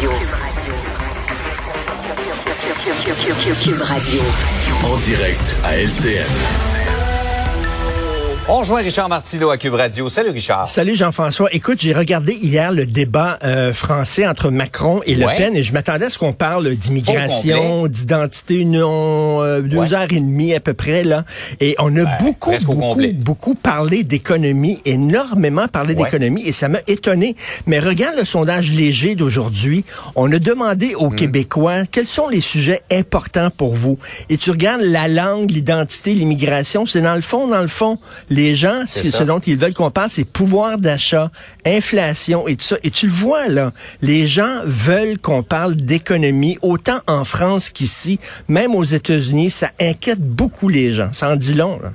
Radio. Cube Radio. En direct à LCN. On rejoint Richard Martineau à Cube Radio. Salut Richard. Salut Jean-François. Écoute, j'ai regardé hier le débat euh, français entre Macron et Le. Pen et je m'attendais à ce qu'on parle d'immigration, d'identité, non, euh, deux Ouais. heures et demie à peu près là. Et on a beaucoup, beaucoup, beaucoup parlé d'économie, énormément parlé d'économie et ça m'a étonné. Mais regarde le sondage léger d'aujourd'hui. On a demandé Hmm. aux Québécois quels sont les sujets importants pour vous? Et tu regardes la langue, l'identité, l'immigration, c'est dans le fond, dans le fond, les gens, ce dont ils veulent qu'on parle, c'est pouvoir d'achat, inflation et tout ça. Et tu le vois, là, les gens veulent qu'on parle d'économie, autant en France qu'ici, même aux États-Unis, ça inquiète beaucoup les gens. Ça en dit long, là.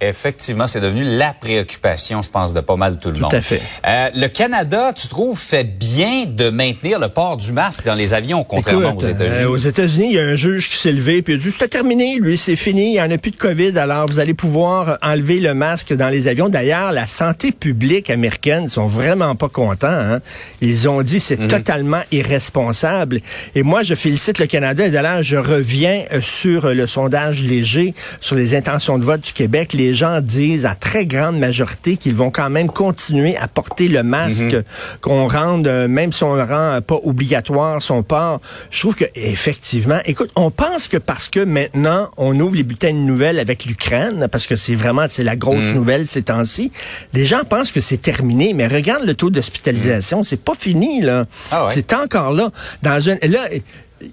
Effectivement, c'est devenu la préoccupation, je pense, de pas mal tout le monde. à fait. Euh, le Canada, tu trouves, fait bien de maintenir le port du masque dans les avions, contrairement Écoute, aux États-Unis? euh, aux États-Unis, il y a un juge qui s'est levé puis il a dit c'était terminé, lui, c'est fini, il n'y en a plus de COVID, alors vous allez pouvoir enlever le masque dans les avions. D'ailleurs, la santé publique américaine sont vraiment pas contents. hein. Ils ont dit c'est Mhm. totalement irresponsable. Et moi, je félicite le Canada. Et d'ailleurs, je reviens euh, sur le sondage léger sur les intentions de vote du Québec. Les gens disent à très grande majorité qu'ils vont quand même continuer à porter le masque, Mhm. qu'on rende, euh, même si on le rend euh, pas obligatoire, son port. Je trouve que effectivement, écoute, on pense que parce que maintenant on ouvre les bulletins de nouvelles avec l'Ukraine, parce que c'est vraiment c'est la grosse Mhm. nouvelle ces temps-ci, les gens pensent que c'est terminé. Mais regarde le taux d'hospitalisation, c'est pas fini là. Mhm. Ah ouais. C'est encore là. Dans un là.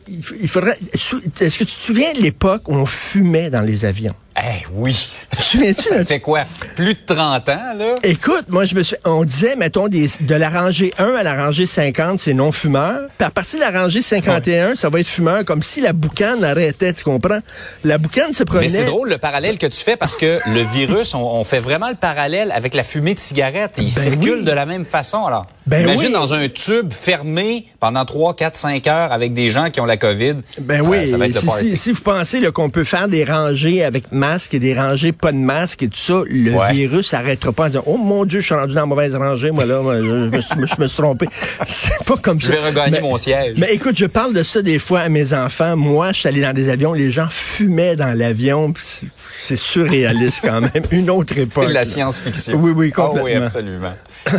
Il faudrait. Est-ce que tu te souviens de l'époque où on fumait dans les avions? Eh oui. Souviens-tu de fait quoi? Plus de 30 ans, là? Écoute, moi, je me suis, on disait, mettons, des, de la rangée 1 à la rangée 50, c'est non-fumeur. Puis à partir de la rangée 51, ça va être fumeur, comme si la boucane arrêtait, tu comprends? La boucane se prenait... Mais c'est drôle le parallèle que tu fais parce que le virus, on, on fait vraiment le parallèle avec la fumée de cigarette. Il Ben circule oui. de la même façon. Alors, Ben imagine oui. dans un tube fermé pendant 3, 4, 5 heures avec des gens qui ont la COVID. Ben Ça- oui, ça va être le si, party. si- si vous pensez qu'on peut faire des rangées avec masque et des rangées pas de masque et tout ça, le Ouais. virus s'arrêtera pas en disant « Oh mon Dieu, je suis rendu dans la mauvaise rangée, moi là, moi, je, me suis- je me suis trompé. » C'est pas comme Je ça. vais regagner Mais- mon siège. Mais écoute, je parle de ça des fois à mes enfants. Moi, je suis allé dans des avions, les gens fumaient dans l'avion. c'est- surréaliste quand même. Une autre époque. C'est de la science-fiction. Oui, oui, Ah oui, complètement. absolument.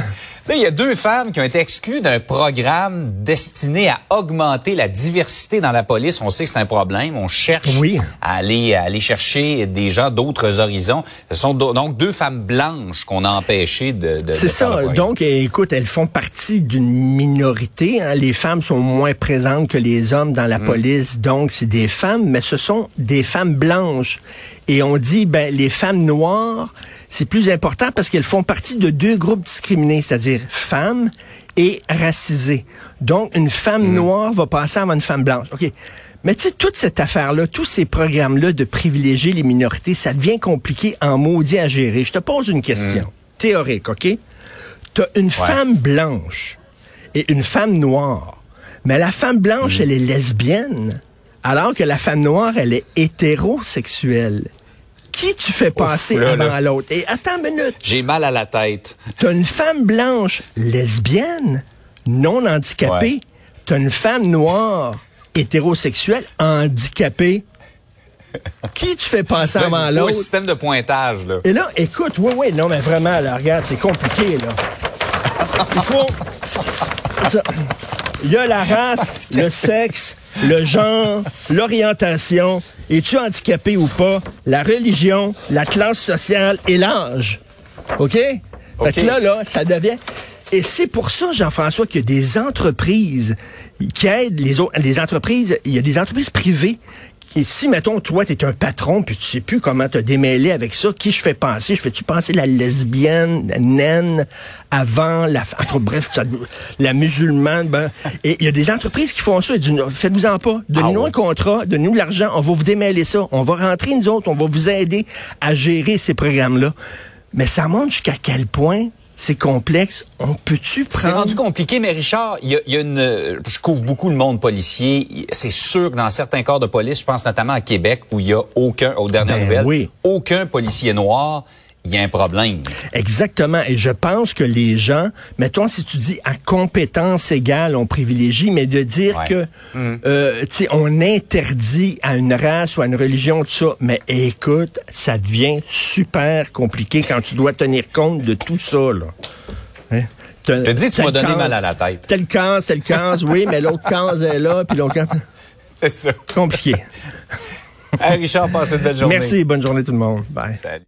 Là, il y a deux femmes qui ont été exclues d'un programme destiné à augmenter la diversité dans la police. On sait que c'est un problème. On cherche Oui. à aller à aller chercher des gens d'autres horizons. Ce sont do- donc deux femmes blanches qu'on a empêchées de, de C'est faire ça. Donc, écoute, elles font partie d'une minorité. hein. Les femmes sont moins présentes que les hommes dans la police. Donc, c'est des femmes, mais ce sont des femmes blanches. Et on dit, ben, les femmes noires, c'est plus important parce qu'elles font partie de deux groupes discriminés, c'est-à-dire femmes et racisées. Donc, une femme Mm. noire va passer avant une femme blanche. OK. Mais tu sais, toute cette affaire-là, tous ces programmes-là de privilégier les minorités, ça devient compliqué en maudit à gérer. Je te pose une question Mm. théorique, OK? Tu as une femme blanche et une femme noire. Mais la femme Mm. blanche, elle est lesbienne, alors que la femme noire, elle est hétérosexuelle. Qui tu fais passer là, avant l'autre? Et attends une minute. J'ai mal à la tête. T'as une femme blanche lesbienne, non handicapée. Ouais. T'as une femme noire hétérosexuelle handicapée. Qui tu fais passer avant Il faut un l'autre? système de pointage là. Et là, écoute, oui, oui, non, mais vraiment, là, regarde, c'est compliqué, là. Il faut. Il y a la race, le sexe, le genre, l'orientation, es-tu handicapé ou pas, la religion, la classe sociale et l'âge. OK? Fait que là, là, ça devient. Et c'est pour ça, Jean-François, qu'il y a des entreprises qui aident les autres. Les entreprises, il y a des entreprises privées. Et si, mettons, toi, tu es un patron, puis tu sais plus comment te démêler avec ça, qui je fais penser? Je fais-tu penser la lesbienne, la naine, avant, la, entre, bref, la musulmane, ben, et il y a des entreprises qui font ça, faites-vous-en pas, donnez-nous Ah ouais. un contrat, donnez-nous de l'argent, on va vous démêler ça, on va rentrer, nous autres, on va vous aider à gérer ces programmes-là. Mais ça montre jusqu'à quel point c'est complexe. On peut-tu C'est prendre... rendu compliqué, mais Richard, il y a, il y a une. euh, Je couvre beaucoup le monde policier. C'est sûr que dans certains corps de police, je pense notamment à Québec, où il y a aucun, aux dernières Ben nouvelles, oui. aucun policier noir. Il y a un problème. Exactement. Et je pense que les gens, mettons, si tu dis à compétence égale, on privilégie, mais de dire Ouais. que, euh, tu sais, on interdit à une race ou à une religion tout ça, mais écoute, ça devient super compliqué quand tu dois tenir compte de tout ça, là. Hein? Je te dis, tu m'as donné mal à la tête. Telle case, telle case, oui, mais l'autre case est là, puis l'autre case, C'est ça. compliqué. Hey, Richard, passe une belle journée. Merci, bonne journée tout le monde. Bye. Salut.